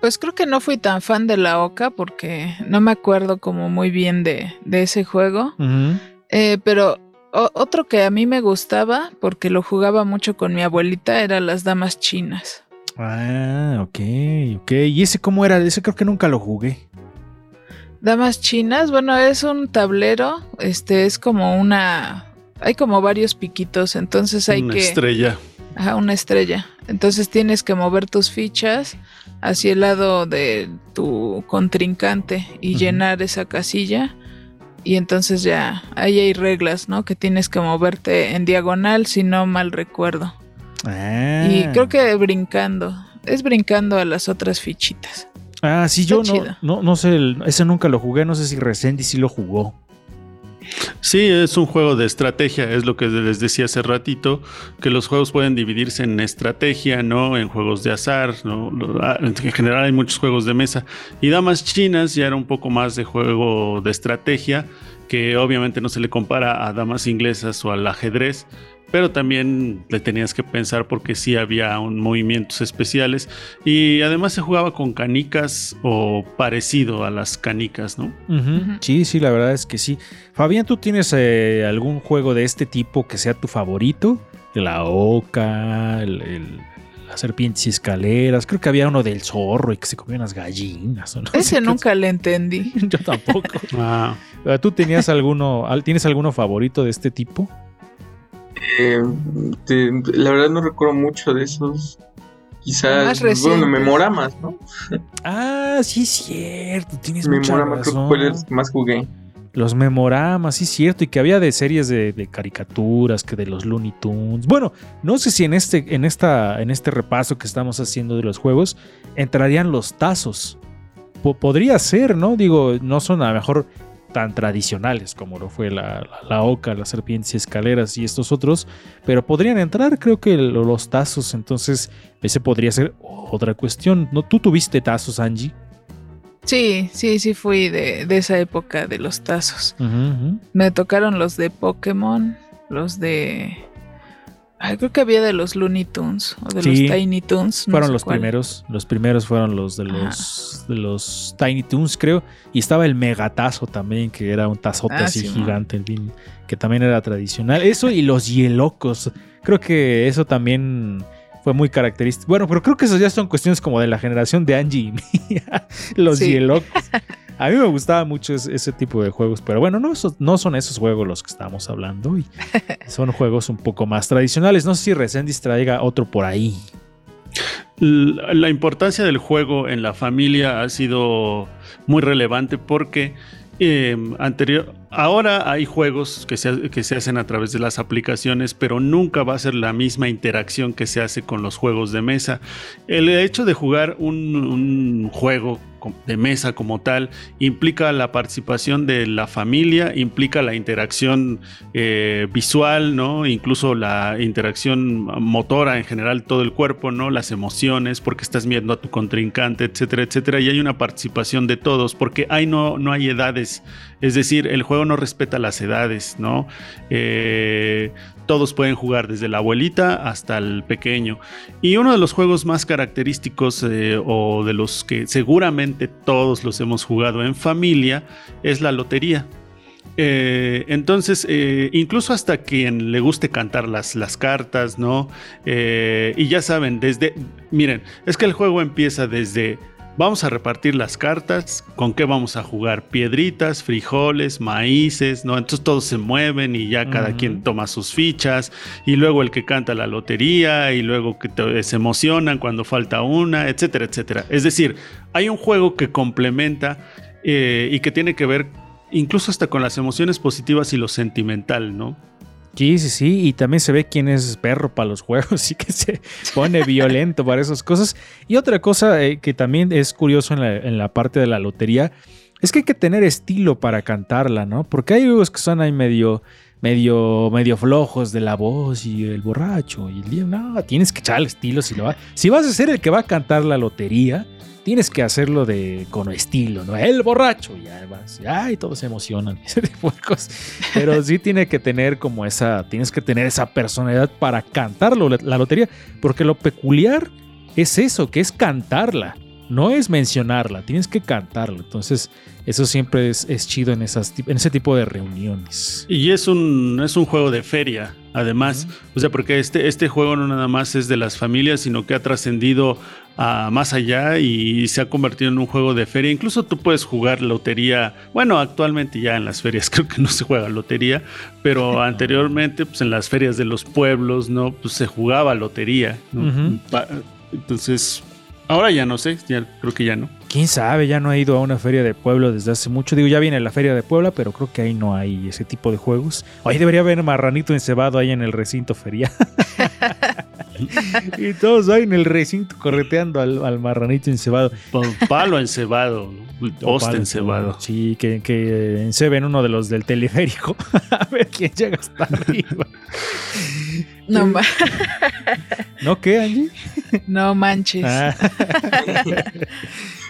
Speaker 2: Pues creo que no fui tan fan de la Oca porque no me acuerdo como muy bien de, de ese juego. Eh, pero o- otro que a mí me gustaba porque lo jugaba mucho con mi abuelita era las damas chinas.
Speaker 1: Ah, ok, ok. ¿Y ese cómo era? Ese creo que nunca lo jugué.
Speaker 2: Damas chinas, bueno, es un tablero, este es como una hay como varios piquitos, entonces hay
Speaker 3: Una
Speaker 2: que
Speaker 3: estrella.
Speaker 2: Ajá, una estrella. Entonces tienes que mover tus fichas hacia el lado de tu contrincante y llenar esa casilla. Y entonces ya ahí hay reglas, ¿no? Que tienes que moverte en diagonal, si no mal recuerdo.
Speaker 1: Ah.
Speaker 2: Y creo que brincando. Es brincando a las otras fichitas.
Speaker 1: Ah, sí,
Speaker 2: Está
Speaker 1: yo no, no, no sé, ese nunca lo jugué, no sé si Resendi sí lo jugó.
Speaker 3: Sí, es un juego de estrategia, es lo que les decía hace ratito, que los juegos pueden dividirse en estrategia, ¿no? En juegos de azar, ¿no? Ah, En general hay muchos juegos de mesa. Y Damas Chinas ya era un poco más de juego de estrategia, que obviamente no se le compara a Damas Inglesas o al ajedrez, pero también le tenías que pensar porque sí había un- movimientos especiales y además se jugaba con canicas o parecido a las canicas, ¿no?
Speaker 1: Sí, sí, la verdad es que sí. Fabián, ¿tú tienes eh, algún juego de este tipo que sea tu favorito? La oca, el, el- las serpientes y escaleras. Creo que había uno del zorro y que se comía unas gallinas. ¿o no?
Speaker 2: Ese nunca le entendí. *laughs*
Speaker 1: Yo tampoco.
Speaker 3: Ah,
Speaker 1: ¿Tú tenías alguno, al- tienes alguno favorito de este tipo?
Speaker 4: Eh, te- la verdad no recuerdo mucho de esos. Quizás,
Speaker 2: Más
Speaker 4: bueno, memoramas, ¿no?
Speaker 1: Ah, sí, es cierto. Tienes mucha
Speaker 4: Memoramas, creo que
Speaker 1: razón.
Speaker 4: fue que más jugué.
Speaker 1: Los memoramas, sí, cierto, y que había de series de, de caricaturas, que de los Looney Tunes. Bueno, no sé si en este, en esta, en este repaso que estamos haciendo de los juegos entrarían los tazos. Po- podría ser, ¿no? Digo, no son a lo mejor tan tradicionales como lo fue la, la, la oca, las serpientes y escaleras y estos otros, pero podrían entrar, creo que los tazos. Entonces, ese podría ser otra cuestión. ¿No? ¿Tú tuviste tazos, Angie?
Speaker 2: Sí, sí, sí fui de, de esa época de los tazos. Me tocaron los de Pokémon, los de... Ay, creo que había de los Looney Tunes o de
Speaker 1: Sí,
Speaker 2: los Tiny Tunes. no
Speaker 1: fueron los
Speaker 2: cuál.
Speaker 1: primeros. Los primeros fueron los de los, de los Tiny Toons, creo. Y estaba el megatazo también, que era un tazote
Speaker 2: Ah,
Speaker 1: así
Speaker 2: sí,
Speaker 1: gigante, que también era tradicional. Eso y los hielocos. Creo que eso también fue muy característico. Bueno, pero creo que esas ya son cuestiones como de la generación de Angie y *laughs* mía. los
Speaker 2: Sí.
Speaker 1: hielocos. *laughs* A mí me gustaba mucho ese, ese tipo de juegos, pero bueno, no, son esos juegos los que estamos hablando. Y *laughs* son juegos un poco más tradicionales. No sé si Resendis traiga otro por ahí.
Speaker 3: La la importancia del juego en la familia ha sido muy relevante porque eh, anterior, ahora hay juegos que se, que se hacen a través de las aplicaciones, pero nunca va a ser la misma interacción que se hace con los juegos de mesa. El hecho de jugar un, juego de mesa como tal implica la participación de la familia, implica la interacción eh, visual, ¿no? Incluso la interacción motora en general, todo el cuerpo, ¿no? Las emociones, porque estás viendo a tu contrincante, etcétera, etcétera. Y hay una participación de todos, porque hay no, no hay edades. Es decir, el juego no respeta las edades, ¿no? Eh, todos pueden jugar desde la abuelita hasta el pequeño. Y uno de los juegos más característicos eh, o de los que seguramente todos los hemos jugado en familia es la lotería. Eh, entonces, incluso hasta quien le guste cantar las, las cartas, ¿no? Y ya saben, desde, miren, es que el juego empieza desde, vamos a repartir las cartas, con qué vamos a jugar, piedritas, frijoles, maíces, ¿no? Entonces todos se mueven y ya cada quien toma sus fichas, y luego el que canta la lotería, y luego que te- se emocionan cuando falta una, etcétera, etcétera. Es decir, hay un juego que complementa eh, y que tiene que ver incluso hasta con las emociones positivas y lo sentimental, ¿no?
Speaker 1: Sí, sí, sí, y también se ve quién es perro para los juegos *laughs* y que se pone violento para esas cosas. Y otra cosa eh, que también es curioso en la, en la parte de la lotería es que hay que tener estilo para cantarla, ¿no? Porque hay juegos que son ahí medio, medio, medio flojos de la voz y el borracho y el día. No, tienes que echarle estilo si lo va. Si vas a ser el que va a cantar la lotería, tienes que hacerlo de con estilo, ¿no? El borracho, y ya vas, ay, todos se emocionan, *laughs* ese tipo de cosas. Pero sí tiene que tener como esa, tienes que tener esa personalidad para cantarlo, la lotería, porque lo peculiar es eso, que es cantarla, no es mencionarla, tienes que cantarla. Entonces, eso siempre es, es chido en, esas, en ese tipo de reuniones.
Speaker 3: Y es un, es un juego de feria, además. O sea, porque este, este juego no nada más es de las familias, sino que ha trascendido a más allá y se ha convertido en un juego de feria. Incluso tú puedes jugar lotería. Bueno, actualmente ya en las ferias *laughs* creo que no se juega lotería, pero *laughs* anteriormente, pues en las ferias de los pueblos, ¿no? Pues se jugaba lotería. Entonces, ahora ya no sé, ya creo que ya no.
Speaker 1: Quién sabe, ya no he ido a una feria de pueblo desde hace mucho. Digo, ya viene la feria de Puebla, pero creo que ahí no hay ese tipo de juegos. Ahí debería haber marranito encebado ahí en el recinto ferial. *laughs* y todos ahí en el recinto correteando al, al marranito encebado.
Speaker 3: Pa- Palo encebado, poste encebado.
Speaker 1: Sí, que, que enceben uno de los del teleférico. *laughs* a ver quién llega hasta *laughs* arriba.
Speaker 2: No, ma-
Speaker 1: ¿No qué, Angie?
Speaker 2: no manches.
Speaker 1: Ah.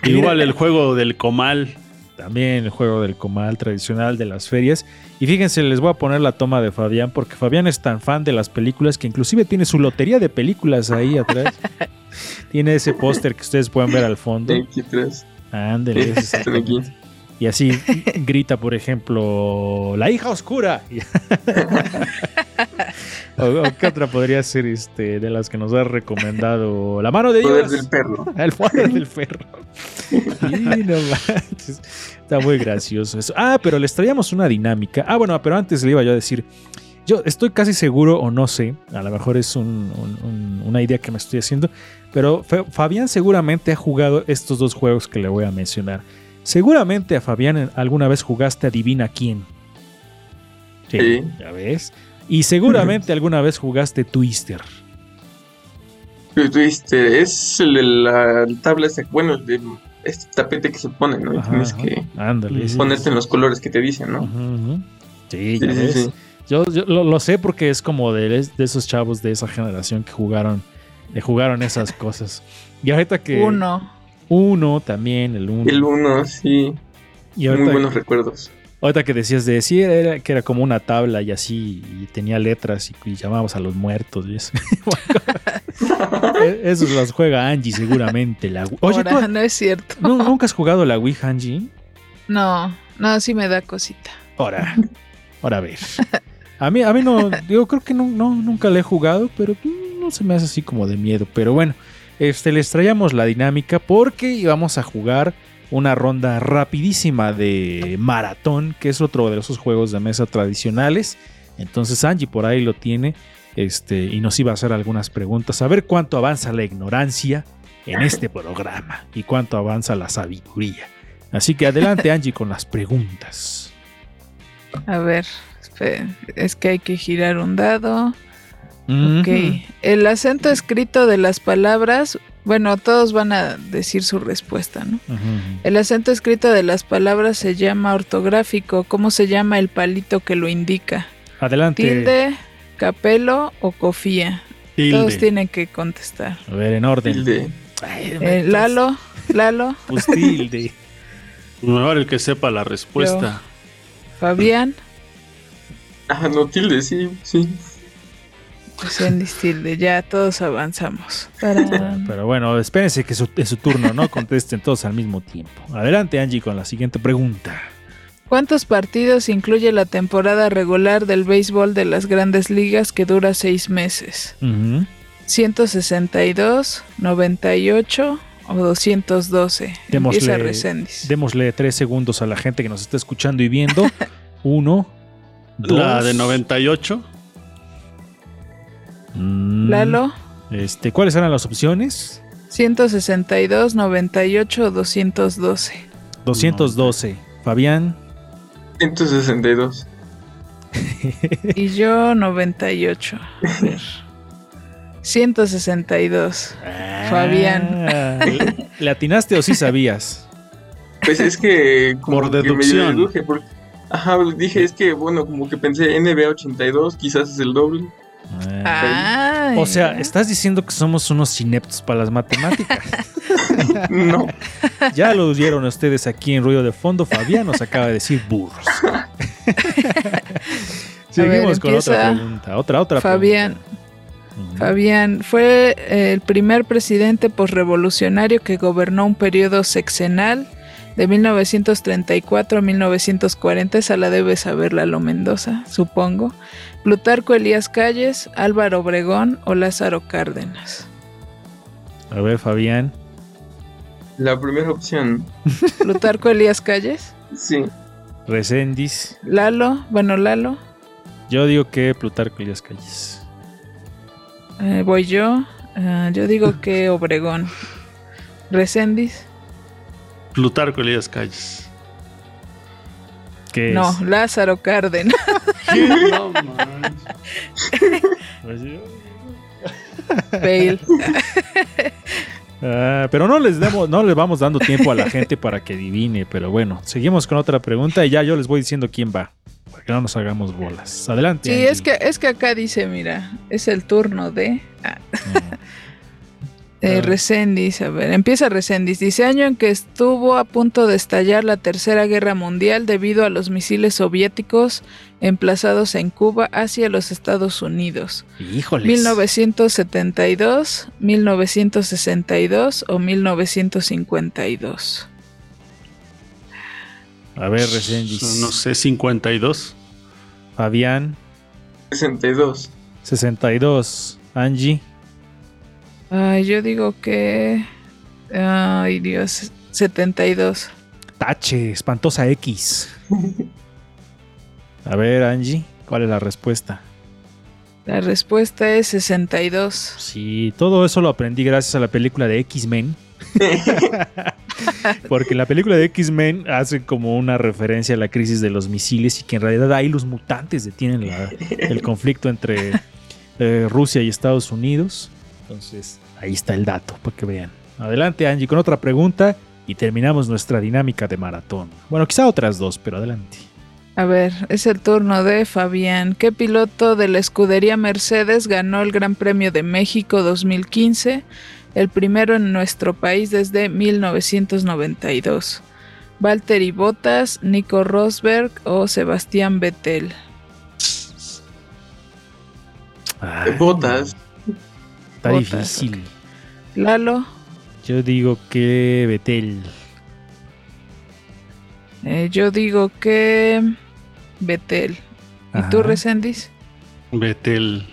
Speaker 3: Igual el juego del comal.
Speaker 1: También el juego del comal tradicional de las ferias. Y fíjense, les voy a poner la toma de Fabián, porque Fabián es tan fan de las películas que inclusive tiene su lotería de películas ahí atrás. *laughs* tiene ese póster que ustedes pueden ver al fondo. Ándale, ese es
Speaker 4: Están aquí. *laughs*
Speaker 1: Y así grita, por ejemplo, la hija oscura. *laughs* o, o qué otra podría ser este de las que nos ha recomendado la mano de
Speaker 4: Poder
Speaker 1: Dios.
Speaker 4: del perro. *laughs*
Speaker 1: El poder del perro. Sí, no manches. Está muy gracioso eso. Ah, pero les traíamos una dinámica. Ah, bueno, pero antes le iba yo a decir. Yo estoy casi seguro, o no sé, a lo mejor es un- un- un- una idea que me estoy haciendo, pero Fa- Fabián seguramente ha jugado estos dos juegos que le voy a mencionar. Seguramente a Fabián alguna vez jugaste Adivina quién.
Speaker 4: Sí.
Speaker 1: ya ves. Y seguramente alguna vez jugaste Twister.
Speaker 4: Dijiste, es el de la tabla, bueno, el de este tapete que se pone, ¿no? Y
Speaker 1: Ajá,
Speaker 4: tienes que
Speaker 1: Ándale.
Speaker 4: ponerte
Speaker 1: sí.
Speaker 4: en los colores que te dicen, ¿no?
Speaker 1: Sí, ya
Speaker 4: sí,
Speaker 1: ves.
Speaker 4: sí.
Speaker 1: Yo, yo lo, lo sé porque es como de, de esos chavos de esa generación que jugaron, que jugaron esas cosas. Y ahorita que.
Speaker 2: Uno.
Speaker 1: Uno también, el uno.
Speaker 4: El uno, sí,
Speaker 1: y
Speaker 4: muy buenos recuerdos.
Speaker 1: Ahorita que decías de sí, era, que era como una tabla y así, y tenía letras y, y llamábamos a los muertos y eso. *laughs* E- Esos los juega Angie seguramente. La, Oye,
Speaker 2: Ahora,
Speaker 1: ¿tú
Speaker 2: no es cierto.
Speaker 1: ¿nu- nunca has jugado la Ouija, Angie?
Speaker 2: No, no, sí me da cosita.
Speaker 1: Ahora, ahora a ver. A mí, a mí no, yo creo que no, no, nunca le he jugado, pero no se me hace así como de miedo. Pero bueno, este, les traíamos la dinámica porque íbamos a jugar una ronda rapidísima de maratón, que es otro de esos juegos de mesa tradicionales. Entonces Angie por ahí lo tiene este, y nos iba a hacer algunas preguntas, a ver cuánto avanza la ignorancia en este programa y cuánto avanza la sabiduría. Así que adelante Angie con las preguntas.
Speaker 2: A ver, es que hay que girar un dado. Ok. El acento escrito de las palabras, bueno, todos van a decir su respuesta, ¿no? El acento escrito de las palabras se llama ortográfico. ¿Cómo se llama el palito que lo indica?
Speaker 1: Adelante.
Speaker 2: Tilde, capelo o cofía. Todos
Speaker 3: Tilde.
Speaker 2: tienen que contestar.
Speaker 1: A ver, en orden.
Speaker 4: Tilde.
Speaker 1: Ay,
Speaker 2: Eh, Lalo, Lalo,
Speaker 1: Pues tilde. *laughs*
Speaker 3: Mejor el que sepa la respuesta.
Speaker 2: Fabián,
Speaker 4: Ah, no, tilde, sí, sí.
Speaker 2: Lucianis Tilde. Ya todos avanzamos.
Speaker 1: Pero bueno, espérense que su- es su turno, ¿no? Contesten todos al mismo tiempo. Adelante, Angie, con la siguiente pregunta.
Speaker 2: ¿Cuántos partidos incluye la temporada regular del béisbol de las grandes ligas que dura seis meses?
Speaker 1: Ujú.
Speaker 2: 162, 98 o 212.
Speaker 1: Démosle-. Démosle tres segundos a la gente que nos está escuchando y viendo. *laughs* Uno, dos.
Speaker 3: La de 98.
Speaker 1: Mm,
Speaker 2: Lalo,
Speaker 1: Este, ¿Cuáles eran las opciones?
Speaker 2: 162, 98 o 212.
Speaker 1: 212. Fabián,
Speaker 4: 162. *laughs*
Speaker 2: Y yo 98. A ver. 162. Fabián.
Speaker 1: Ah, *laughs* ¿le- ¿Le atinaste o sí sabías?
Speaker 4: Pues es que como
Speaker 3: Por
Speaker 4: que medio
Speaker 3: deducción.
Speaker 4: deduje, porque- Ajá, dije, es que bueno, como que pensé NBA 82, quizás es el doble.
Speaker 2: Ay.
Speaker 1: O sea, estás diciendo que somos unos ineptos para las matemáticas. *laughs*
Speaker 4: No,
Speaker 1: Ya lo oyeron ustedes aquí en Ruido de Fondo. Fabián nos acaba de decir burros. *laughs* Seguimos con otra pregunta. Otra, otra
Speaker 2: Fabián.
Speaker 1: pregunta.
Speaker 2: Fabián fue el primer presidente posrevolucionario que gobernó un periodo sexenal de 1934 a 1940. Esa la debe saber Lalo Mendoza, supongo. Plutarco Elías Calles, Álvaro Obregón o Lázaro Cárdenas.
Speaker 1: A ver, Fabián.
Speaker 4: la primera opción, *laughs*
Speaker 2: Plutarco Elías Calles,
Speaker 4: sí.
Speaker 1: Recendis.
Speaker 2: Lalo, bueno, Lalo,
Speaker 1: Yo digo que Plutarco Elías Calles.
Speaker 2: eh, voy yo. Ah, yo digo que *laughs* Obregón. Recendis,
Speaker 3: Plutarco Elías Calles.
Speaker 1: ¿Qué es?
Speaker 2: no, Lázaro Cárdenas.
Speaker 3: No
Speaker 2: Fail.
Speaker 1: Ah, pero no les demos, no les vamos dando tiempo a la gente para que adivine. Pero bueno, seguimos con otra pregunta y ya yo les voy diciendo quién va. Para que no nos hagamos bolas. Adelante.
Speaker 2: Sí,
Speaker 1: Angie.
Speaker 2: es que, es que acá dice, mira, es el turno de ah. Eh,
Speaker 1: Ah.
Speaker 2: Recendis. A ver, empieza Recendis. Dice año en que estuvo a punto de estallar la Tercera Guerra Mundial debido a los misiles soviéticos emplazados en Cuba hacia los Estados Unidos.
Speaker 1: Híjoles.
Speaker 2: 1972, 1962 o 1952.
Speaker 1: A ver, Recendis.
Speaker 3: No sé, 52.
Speaker 1: Fabián,
Speaker 4: 62.
Speaker 1: 62. Angie,
Speaker 2: Ay, yo digo que... Ay, Dios, 72.
Speaker 1: Tache, espantosa X. A ver, Angie, ¿cuál es la respuesta?
Speaker 2: La respuesta es 62.
Speaker 1: Sí, todo eso lo aprendí gracias a la película de X-Men. *laughs* Porque en la película de X-Men hace como una referencia a la crisis de los misiles y que en realidad ahí los mutantes detienen la- el conflicto entre eh, Rusia y Estados Unidos. Entonces, ahí está el dato, para que vean. Adelante, Angie, con otra pregunta y terminamos nuestra dinámica de maratón. Bueno, quizá otras dos, pero adelante.
Speaker 2: A ver, es el turno de Fabián. ¿Qué piloto de la escudería Mercedes ganó el Gran Premio de México 2015? El primero en nuestro país desde 1992. Valtteri Bottas, Nico Rosberg o Sebastián Vettel.
Speaker 1: Ay,
Speaker 4: Botas.
Speaker 1: Está
Speaker 2: Botas,
Speaker 1: difícil.
Speaker 2: Lalo,
Speaker 1: Yo digo que Betel.
Speaker 2: eh, yo digo que Vettel. ¿Y tú. Resendis?
Speaker 3: Betel.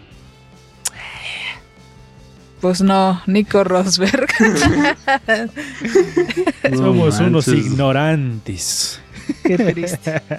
Speaker 2: Pues no, Nico Rosberg. *laughs*
Speaker 1: Somos
Speaker 3: No
Speaker 1: unos ignorantes.
Speaker 2: Qué triste. *laughs*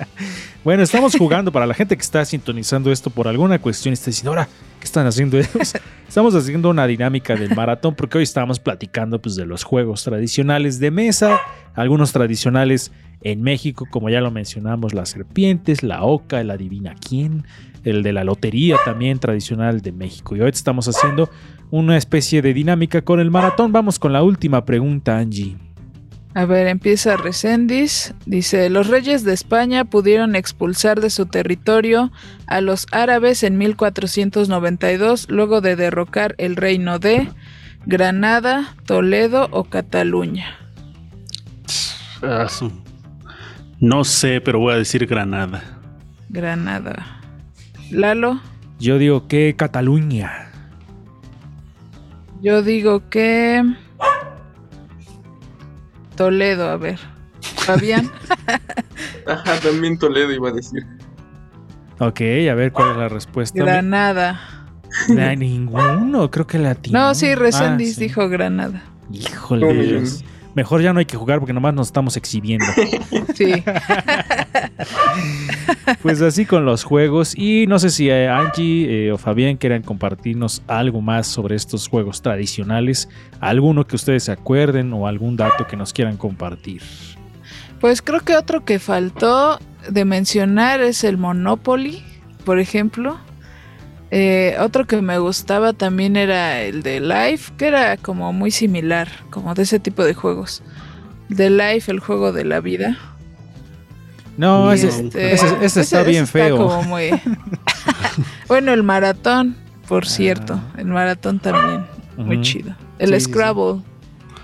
Speaker 1: Bueno, estamos jugando para la gente que está sintonizando esto por alguna cuestión. Está diciendo, ahora, ¿qué están haciendo ellos? Estamos haciendo una dinámica del maratón porque hoy estamos platicando pues, de los juegos tradicionales de mesa, algunos tradicionales en México, como ya lo mencionamos, las serpientes, la oca, el adivina quién, el de la lotería también tradicional de México. Y hoy estamos haciendo una especie de dinámica con el maratón. Vamos con la última pregunta, Angie.
Speaker 2: A ver, empieza Recendis. Dice, los reyes de España pudieron expulsar de su territorio a los árabes en 1492 luego de derrocar el reino de Granada, Toledo o Cataluña.
Speaker 3: Ah, No sé, pero voy a decir Granada.
Speaker 2: Granada. Lalo,
Speaker 1: Yo digo que Cataluña.
Speaker 2: yo digo que... Toledo, a ver. Fabián, *laughs*
Speaker 4: Ajá, también Toledo iba a decir.
Speaker 1: Ok, a ver cuál es la respuesta.
Speaker 2: Granada.
Speaker 1: Na- ninguno, creo que latino.
Speaker 2: No, sí, Recendis
Speaker 1: Ah, sí.
Speaker 2: dijo Granada.
Speaker 1: Híjole. Mejor ya no hay que jugar porque nomás nos estamos exhibiendo. *laughs*
Speaker 2: Sí.
Speaker 1: Pues así con los juegos. Y no sé si eh, Angie eh, o Fabián quieran compartirnos algo más sobre estos juegos tradicionales. Alguno que ustedes se acuerden o algún dato que nos quieran compartir.
Speaker 2: Pues creo que otro que faltó de mencionar es el Monopoly. por ejemplo. Eh, otro que me gustaba también era el de Life, que era como muy similar, como de ese tipo de juegos. De Life, el juego de la vida.
Speaker 1: No, ese,
Speaker 2: este,
Speaker 1: ese- ese está bien feo.
Speaker 2: como muy- *laughs* bueno, el maratón, por cierto. El maratón también. Muy
Speaker 1: Ah.
Speaker 2: Chido. El
Speaker 1: Sí, sí, sí.
Speaker 2: Scrabble,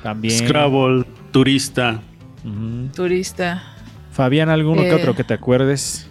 Speaker 1: También.
Speaker 3: Scrabble, turista.
Speaker 2: Turista.
Speaker 1: Fabián, ¿alguno que
Speaker 2: Eh.
Speaker 1: otro que te acuerdes?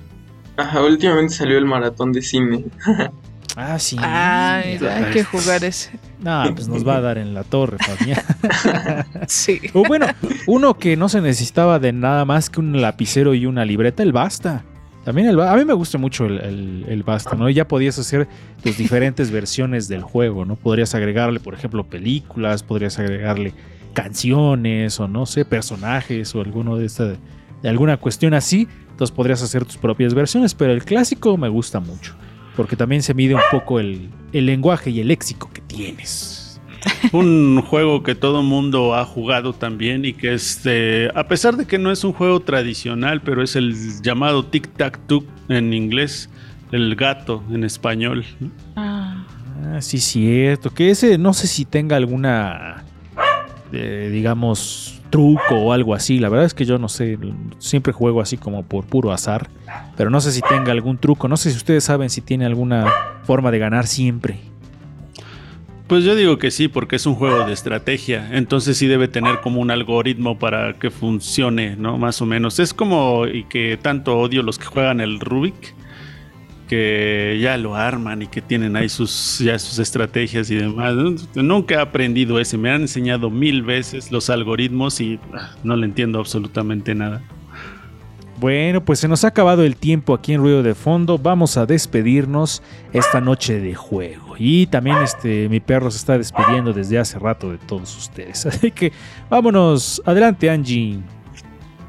Speaker 4: Ajá, últimamente salió el maratón de cine. *laughs*
Speaker 1: Ah, sí.
Speaker 2: Ay, hay que jugar ese.
Speaker 1: No, pues nos va a dar en la torre, Fabián. *laughs*
Speaker 2: Sí.
Speaker 1: O bueno, uno que no se necesitaba de nada más que un lapicero y una libreta, el basta. También el a mí me gusta mucho el, el- el basta, ¿no? Ya podías hacer tus diferentes versiones del juego, ¿no? Podrías agregarle, por ejemplo, películas, podrías agregarle canciones o no sé, personajes o alguno de esta de alguna cuestión así. Entonces podrías hacer tus propias versiones, pero el clásico me gusta mucho, porque también se mide un poco el, el lenguaje y el léxico que tienes.
Speaker 3: Un juego que todo mundo ha jugado también y que es, de- a pesar de que no es un juego tradicional, pero es el llamado Tic Tac Toe en inglés, el gato en español.
Speaker 2: Ah,
Speaker 1: Ah, sí, cierto. Que ese no sé si tenga alguna, eh, digamos, truco o algo así. La verdad es que yo no sé. Siempre juego así como por puro azar. Pero no sé si tenga algún truco. No sé si ustedes saben si tiene alguna forma de ganar siempre.
Speaker 3: Pues yo digo que sí, porque es un juego de estrategia, entonces sí debe tener como un algoritmo para que funcione, ¿no? Más o menos. Es como, y que tanto odio los que juegan el Rubik, que ya lo arman y que tienen ahí sus, ya sus estrategias y demás. Nunca he aprendido ese, me han enseñado mil veces los algoritmos y ah, no le entiendo absolutamente nada.
Speaker 1: Bueno, pues se nos ha acabado el tiempo aquí en Ruido de Fondo. Vamos a despedirnos esta noche de juego. Y también este mi perro se está despidiendo desde hace rato de todos ustedes. *laughs* Así que vámonos. Adelante, Angie.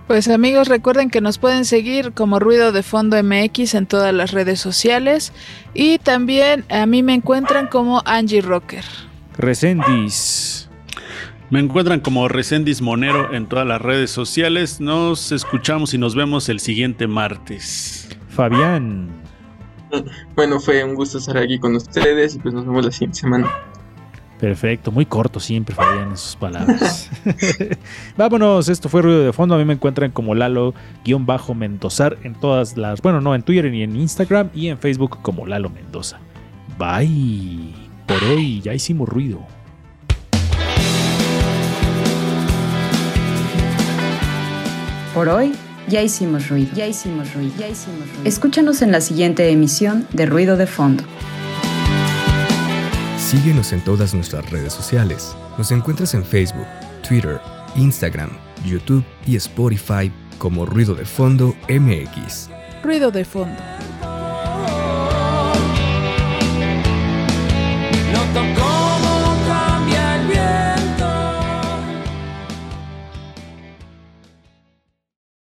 Speaker 2: Pues amigos, recuerden que nos pueden seguir como Ruido de Fondo MX en todas las redes sociales. Y también a mí me encuentran como Angie Rocker.
Speaker 1: Resendis.
Speaker 3: Me encuentran como Recendis Monero en todas las redes sociales. Nos escuchamos y nos vemos el siguiente martes.
Speaker 1: Fabián.
Speaker 4: Bueno, fue un gusto estar aquí con ustedes y pues nos vemos la siguiente semana.
Speaker 1: Perfecto, muy corto siempre, Fabián, en sus palabras. *laughs* Vámonos, esto fue Ruido de Fondo. A mí me encuentran como Lalo-Mendozar en todas las. Bueno, no, en Twitter ni en Instagram y en Facebook como Lalo Mendoza. Bye. Por hoy ya hicimos ruido.
Speaker 5: Por hoy ya hicimos ruido, ya hicimos ruido, ya hicimos ruido. Escúchanos en la siguiente emisión de Ruido de Fondo.
Speaker 7: Síguenos en todas nuestras redes sociales. Nos encuentras en Facebook, Twitter, Instagram, YouTube y Spotify como Ruido de Fondo MX.
Speaker 2: Ruido de Fondo.
Speaker 6: No tocó